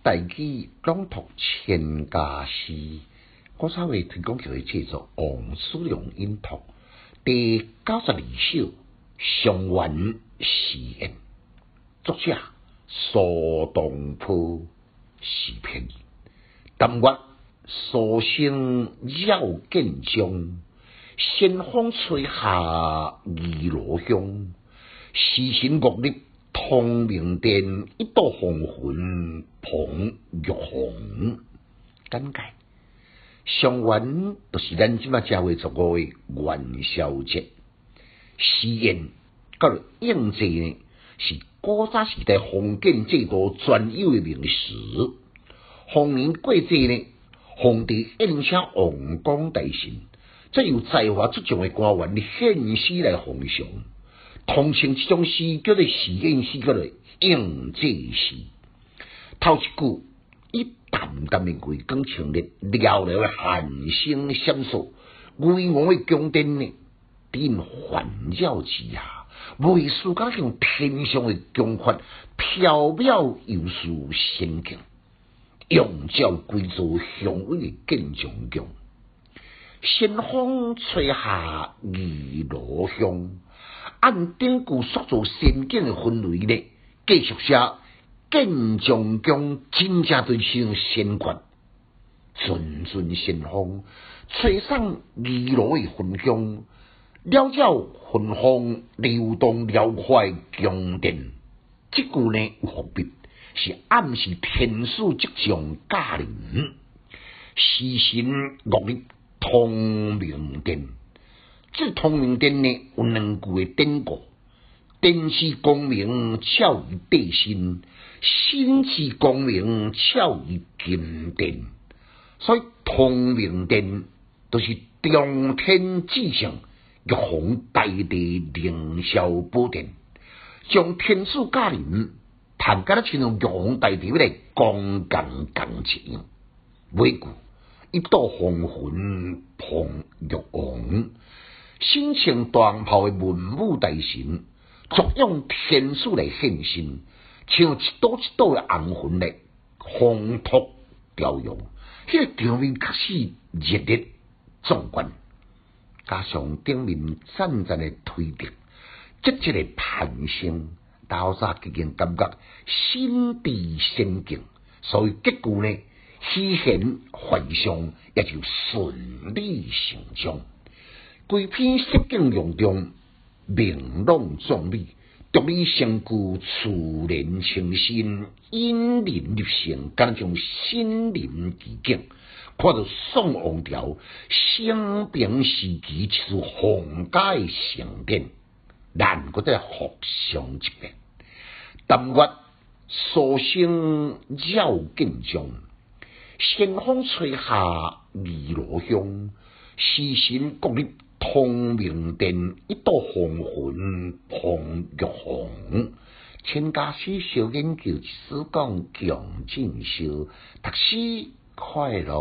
大举朗读千家诗，我稍微提供叫做制作王叔良音读第九十二首上元诗言，作者苏东坡诗篇，但愿苏生绕建中，仙风吹下二罗香，诗神乐立。通明殿，一道红魂捧玉红。简介：上元就是咱即马正月十五诶元宵节。诗宴甲应节呢，是古早时代封建制度专有诶名词。逢年过节呢，皇帝宴请王公大臣，再由才华出众诶官员献诗来奉上。通称这种诗叫做喜宴诗，叫做应节诗。头一句一淡淡的贵光陈列，寥寥的寒星闪烁，巍峨的宫殿呢，顶环绕之下，未似讲像天上的宫阙，飘渺又是仙境，永照贵族雄伟的建筑宫。仙风吹下二罗香。按顶句塑造仙境的氛围咧，继续写建章宫真正对像仙阙，阵阵仙风吹上二罗的芬香，了了芬芳流动辽快宫殿。这句呢有伏笔，是暗示天数即将驾临，时神落入通明殿。这通明殿呢有两句的典故：灯是光明，俏于地心；心是光明，俏于金殿。所以通明殿都是中天之上玉皇大帝凌霄宝殿，将天子驾临，谈甲咧像玉皇大帝咧光感感情。每句一道红魂捧玉皇。心情大炮的文武大臣，作用天数来献身，像一朵一朵的红魂咧，烘托调用，迄个场面确实热烈壮观。加上顶面阵阵的推动，积极的攀升，大家给人感觉心地仙境，所以结果呢，喜现幻象也就顺理成章。规篇色景用中，明朗壮丽，独立成句，自然清新，引人入胜，敢将身临其境，看到宋王朝生平时期一处宏大的盛典，难过再复上一遍。但愿苏生绕建中，仙风吹下二罗香，诗神各立。通明殿一道红魂捧玉红，千家诗小研究，史讲强进修，读书快乐。